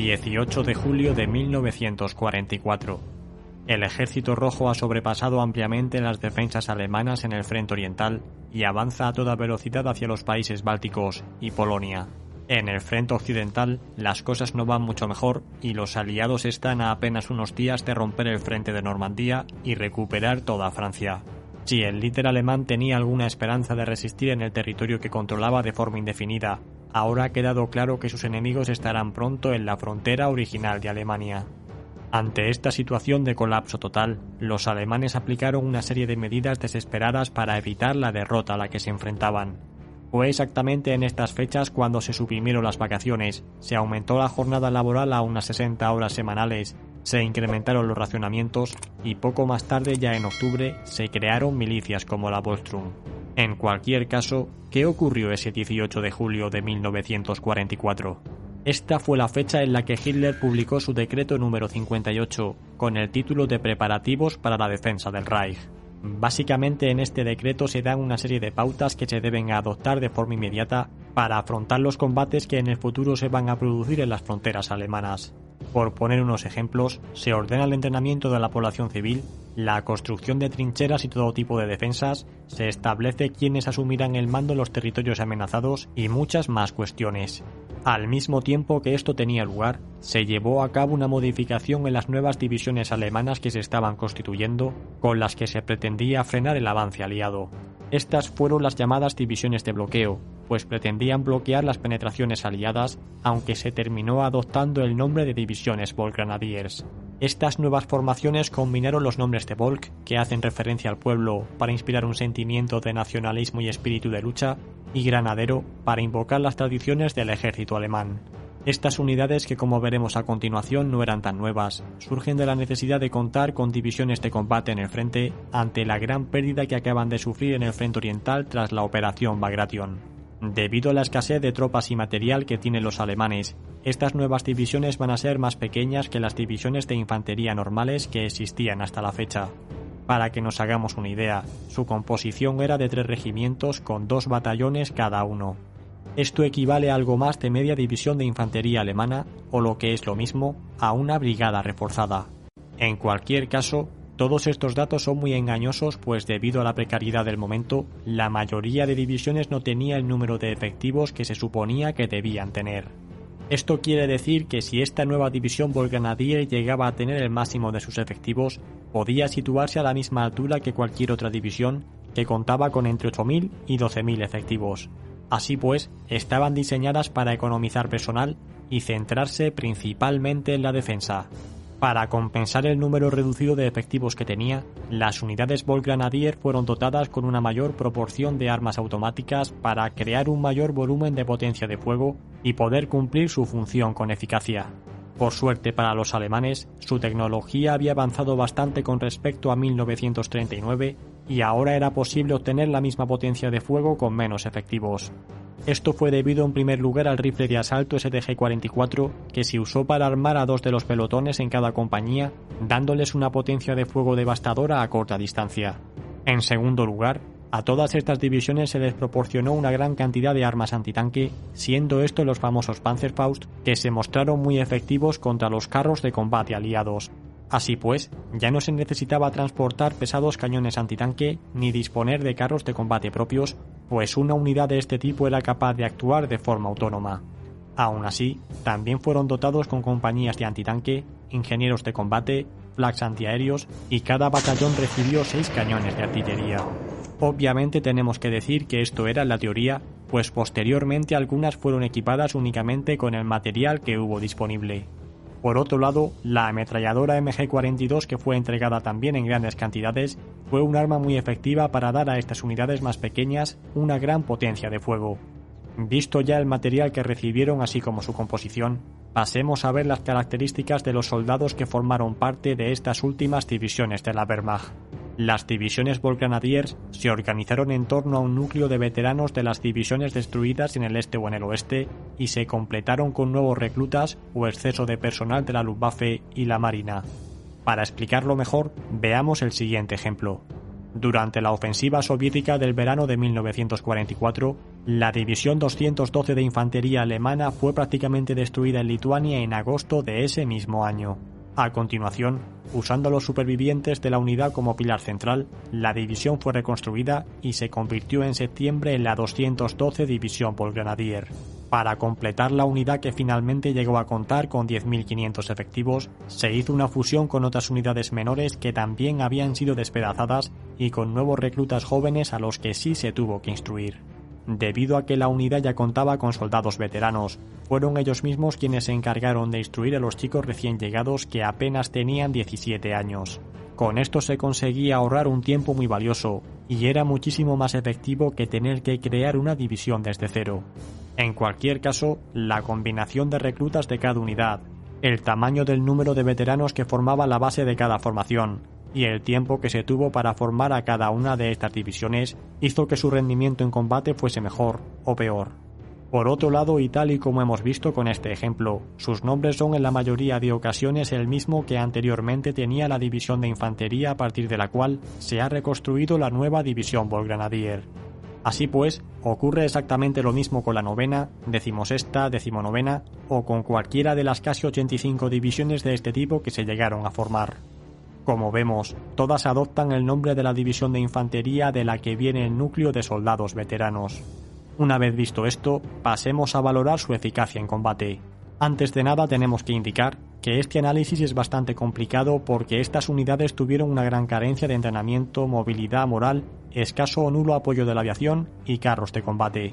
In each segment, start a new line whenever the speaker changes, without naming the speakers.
18 de julio de 1944. El ejército rojo ha sobrepasado ampliamente las defensas alemanas en el frente oriental y avanza a toda velocidad hacia los países bálticos y Polonia. En el frente occidental las cosas no van mucho mejor y los aliados están a apenas unos días de romper el frente de Normandía y recuperar toda Francia. Si el líder alemán tenía alguna esperanza de resistir en el territorio que controlaba de forma indefinida, ahora ha quedado claro que sus enemigos estarán pronto en la frontera original de Alemania. Ante esta situación de colapso total, los alemanes aplicaron una serie de medidas desesperadas para evitar la derrota a la que se enfrentaban. Fue exactamente en estas fechas cuando se suprimieron las vacaciones, se aumentó la jornada laboral a unas 60 horas semanales se incrementaron los racionamientos y poco más tarde, ya en octubre, se crearon milicias como la Volstrum. En cualquier caso, ¿qué ocurrió ese 18 de julio de 1944? Esta fue la fecha en la que Hitler publicó su decreto número 58, con el título de Preparativos para la defensa del Reich. Básicamente en este decreto se dan una serie de pautas que se deben adoptar de forma inmediata para afrontar los combates que en el futuro se van a producir en las fronteras alemanas. Por poner unos ejemplos, se ordena el entrenamiento de la población civil, la construcción de trincheras y todo tipo de defensas, se establece quiénes asumirán el mando en los territorios amenazados y muchas más cuestiones. Al mismo tiempo que esto tenía lugar, se llevó a cabo una modificación en las nuevas divisiones alemanas que se estaban constituyendo, con las que se pretendía frenar el avance aliado. Estas fueron las llamadas divisiones de bloqueo, pues pretendían bloquear las penetraciones aliadas, aunque se terminó adoptando el nombre de divisiones Volk-Grenadiers. Estas nuevas formaciones combinaron los nombres de Volk, que hacen referencia al pueblo para inspirar un sentimiento de nacionalismo y espíritu de lucha, y Granadero para invocar las tradiciones del ejército alemán. Estas unidades, que como veremos a continuación no eran tan nuevas, surgen de la necesidad de contar con divisiones de combate en el frente ante la gran pérdida que acaban de sufrir en el frente oriental tras la operación Bagration. Debido a la escasez de tropas y material que tienen los alemanes, estas nuevas divisiones van a ser más pequeñas que las divisiones de infantería normales que existían hasta la fecha. Para que nos hagamos una idea, su composición era de tres regimientos con dos batallones cada uno. Esto equivale a algo más de media división de infantería alemana, o lo que es lo mismo, a una brigada reforzada. En cualquier caso, todos estos datos son muy engañosos pues debido a la precariedad del momento, la mayoría de divisiones no tenía el número de efectivos que se suponía que debían tener. Esto quiere decir que si esta nueva división Volgrenadier llegaba a tener el máximo de sus efectivos, podía situarse a la misma altura que cualquier otra división que contaba con entre 8.000 y 12.000 efectivos. Así pues, estaban diseñadas para economizar personal y centrarse principalmente en la defensa. Para compensar el número reducido de efectivos que tenía, las unidades Volgrenadier fueron dotadas con una mayor proporción de armas automáticas para crear un mayor volumen de potencia de fuego y poder cumplir su función con eficacia. Por suerte para los alemanes, su tecnología había avanzado bastante con respecto a 1939 y ahora era posible obtener la misma potencia de fuego con menos efectivos. Esto fue debido en primer lugar al rifle de asalto STG-44 que se usó para armar a dos de los pelotones en cada compañía, dándoles una potencia de fuego devastadora a corta distancia. En segundo lugar, a todas estas divisiones se les proporcionó una gran cantidad de armas antitanque, siendo estos los famosos Panzerfaust, que se mostraron muy efectivos contra los carros de combate aliados. Así pues, ya no se necesitaba transportar pesados cañones antitanque ni disponer de carros de combate propios, pues una unidad de este tipo era capaz de actuar de forma autónoma. Aún así, también fueron dotados con compañías de antitanque, ingenieros de combate, flags antiaéreos y cada batallón recibió seis cañones de artillería. Obviamente tenemos que decir que esto era la teoría, pues posteriormente algunas fueron equipadas únicamente con el material que hubo disponible. Por otro lado, la ametralladora MG-42 que fue entregada también en grandes cantidades fue un arma muy efectiva para dar a estas unidades más pequeñas una gran potencia de fuego. Visto ya el material que recibieron así como su composición, pasemos a ver las características de los soldados que formaron parte de estas últimas divisiones de la Wehrmacht. Las divisiones Volgrenadiers se organizaron en torno a un núcleo de veteranos de las divisiones destruidas en el este o en el oeste y se completaron con nuevos reclutas o exceso de personal de la Luftwaffe y la Marina. Para explicarlo mejor, veamos el siguiente ejemplo. Durante la ofensiva soviética del verano de 1944, la División 212 de Infantería alemana fue prácticamente destruida en Lituania en agosto de ese mismo año. A continuación, usando los supervivientes de la unidad como pilar central, la división fue reconstruida y se convirtió en septiembre en la 212 División Volgrenadier. Para completar la unidad que finalmente llegó a contar con 10.500 efectivos, se hizo una fusión con otras unidades menores que también habían sido despedazadas y con nuevos reclutas jóvenes a los que sí se tuvo que instruir. Debido a que la unidad ya contaba con soldados veteranos, fueron ellos mismos quienes se encargaron de instruir a los chicos recién llegados que apenas tenían 17 años. Con esto se conseguía ahorrar un tiempo muy valioso, y era muchísimo más efectivo que tener que crear una división desde cero. En cualquier caso, la combinación de reclutas de cada unidad, el tamaño del número de veteranos que formaba la base de cada formación y el tiempo que se tuvo para formar a cada una de estas divisiones hizo que su rendimiento en combate fuese mejor o peor. Por otro lado, y tal y como hemos visto con este ejemplo, sus nombres son en la mayoría de ocasiones el mismo que anteriormente tenía la división de infantería a partir de la cual se ha reconstruido la nueva división Volgrenadier. Así pues, ocurre exactamente lo mismo con la novena, decimosexta, decimonovena o con cualquiera de las casi 85 divisiones de este tipo que se llegaron a formar. Como vemos, todas adoptan el nombre de la división de infantería de la que viene el núcleo de soldados veteranos. Una vez visto esto, pasemos a valorar su eficacia en combate. Antes de nada tenemos que indicar que este análisis es bastante complicado porque estas unidades tuvieron una gran carencia de entrenamiento, movilidad moral, escaso o nulo apoyo de la aviación y carros de combate.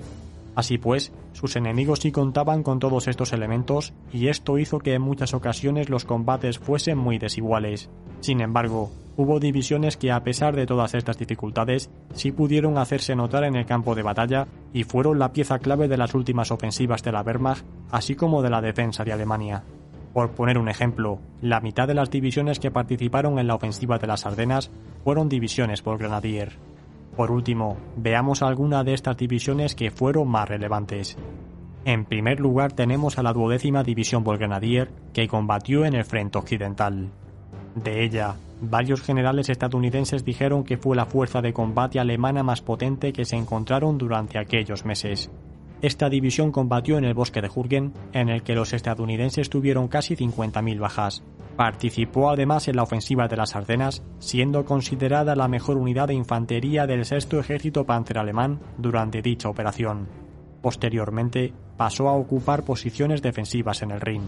Así pues, sus enemigos sí contaban con todos estos elementos y esto hizo que en muchas ocasiones los combates fuesen muy desiguales. Sin embargo, hubo divisiones que a pesar de todas estas dificultades sí pudieron hacerse notar en el campo de batalla y fueron la pieza clave de las últimas ofensivas de la Wehrmacht, así como de la defensa de Alemania. Por poner un ejemplo, la mitad de las divisiones que participaron en la ofensiva de las Ardenas fueron divisiones por Grenadier. Por último, veamos alguna de estas divisiones que fueron más relevantes. En primer lugar tenemos a la duodécima división Volgrenadier que combatió en el frente occidental. De ella, varios generales estadounidenses dijeron que fue la fuerza de combate alemana más potente que se encontraron durante aquellos meses. Esta división combatió en el bosque de Jürgen, en el que los estadounidenses tuvieron casi 50.000 bajas. Participó además en la ofensiva de las Ardenas, siendo considerada la mejor unidad de infantería del sexto ejército panzer alemán durante dicha operación. Posteriormente, pasó a ocupar posiciones defensivas en el Rin.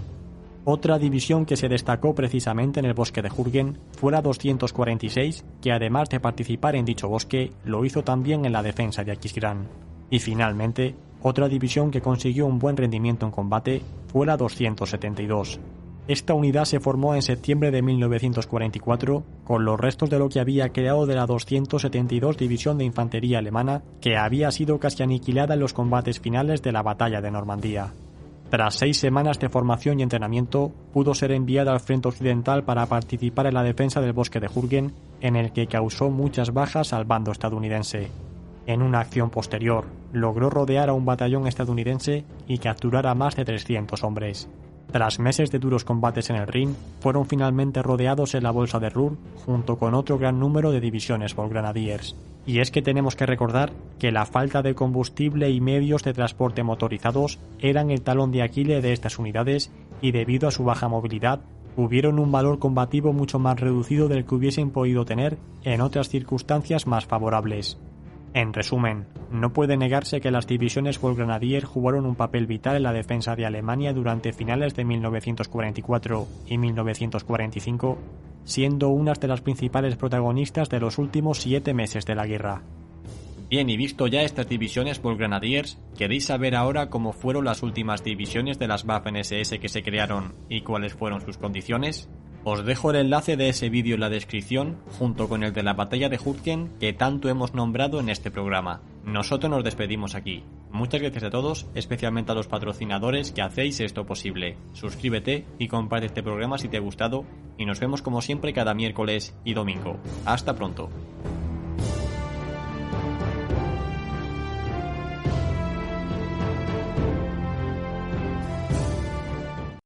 Otra división que se destacó precisamente en el bosque de Jürgen fue la 246, que además de participar en dicho bosque, lo hizo también en la defensa de Aquisgrán. Y finalmente, otra división que consiguió un buen rendimiento en combate fue la 272. Esta unidad se formó en septiembre de 1944 con los restos de lo que había creado de la 272 División de Infantería Alemana, que había sido casi aniquilada en los combates finales de la Batalla de Normandía. Tras seis semanas de formación y entrenamiento, pudo ser enviada al frente occidental para participar en la defensa del bosque de Jürgen, en el que causó muchas bajas al bando estadounidense. En una acción posterior, logró rodear a un batallón estadounidense y capturar a más de 300 hombres. Tras meses de duros combates en el Rin, fueron finalmente rodeados en la bolsa de Ruhr junto con otro gran número de divisiones Volgrenadiers. Y es que tenemos que recordar que la falta de combustible y medios de transporte motorizados eran el talón de Aquiles de estas unidades y debido a su baja movilidad tuvieron un valor combativo mucho más reducido del que hubiesen podido tener en otras circunstancias más favorables. En resumen, no puede negarse que las divisiones Volgrenadier jugaron un papel vital en la defensa de Alemania durante finales de 1944 y 1945, siendo unas de las principales protagonistas de los últimos siete meses de la guerra. Bien, y visto ya estas divisiones Volgrenadiers, ¿queréis saber ahora cómo fueron las últimas divisiones de las Waffen-SS que se crearon y cuáles fueron sus condiciones? Os dejo el enlace de ese vídeo en la descripción, junto con el de la batalla de Jürgen que tanto hemos nombrado en este programa. Nosotros nos despedimos aquí. Muchas gracias a todos, especialmente a los patrocinadores que hacéis esto posible. Suscríbete y comparte este programa si te ha gustado y nos vemos como siempre cada miércoles y domingo. Hasta pronto.